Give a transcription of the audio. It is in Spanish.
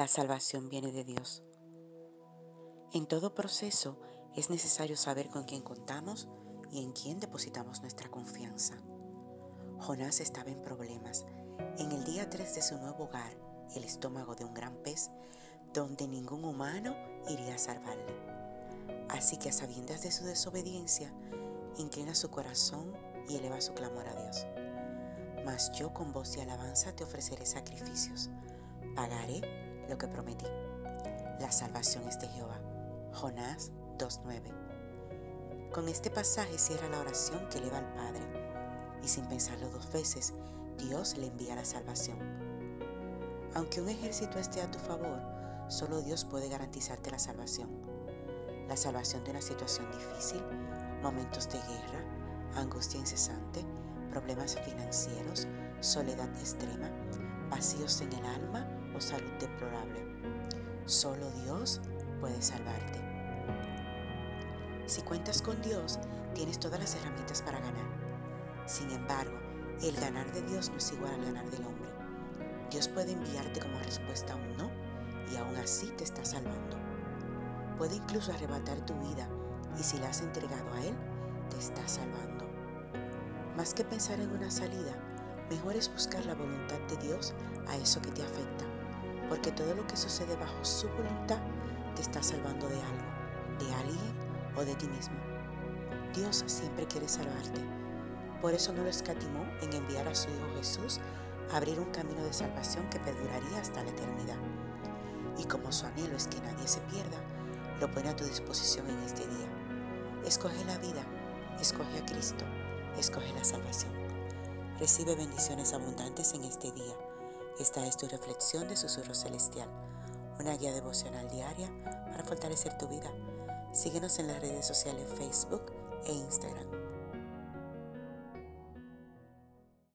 La salvación viene de Dios. En todo proceso es necesario saber con quién contamos y en quién depositamos nuestra confianza. Jonás estaba en problemas. En el día 3 de su nuevo hogar, el estómago de un gran pez, donde ningún humano iría a salvarle. Así que a sabiendas de su desobediencia, inclina su corazón y eleva su clamor a Dios. Mas yo con voz de alabanza te ofreceré sacrificios. Pagaré lo que prometí. La salvación es de Jehová. Jonás 2.9. Con este pasaje cierra la oración que eleva al Padre y sin pensarlo dos veces, Dios le envía la salvación. Aunque un ejército esté a tu favor, solo Dios puede garantizarte la salvación. La salvación de una situación difícil, momentos de guerra, angustia incesante, problemas financieros, soledad extrema, vacíos en el alma salud deplorable. Solo Dios puede salvarte. Si cuentas con Dios, tienes todas las herramientas para ganar. Sin embargo, el ganar de Dios no es igual al ganar del hombre. Dios puede enviarte como respuesta a un no y aún así te está salvando. Puede incluso arrebatar tu vida y si la has entregado a Él, te está salvando. Más que pensar en una salida, mejor es buscar la voluntad de Dios a eso que te afecta, porque todo lo que sucede bajo su voluntad te está salvando de algo, de alguien o de ti mismo. Dios siempre quiere salvarte. Por eso no lo escatimó en enviar a su Hijo Jesús a abrir un camino de salvación que perduraría hasta la eternidad. Y como su anhelo es que nadie se pierda, lo pone a tu disposición en este día. Escoge la vida, escoge a Cristo, escoge la salvación. Recibe bendiciones abundantes en este día. Esta es tu reflexión de Susurro Celestial, una guía devocional diaria para fortalecer tu vida. Síguenos en las redes sociales Facebook e Instagram.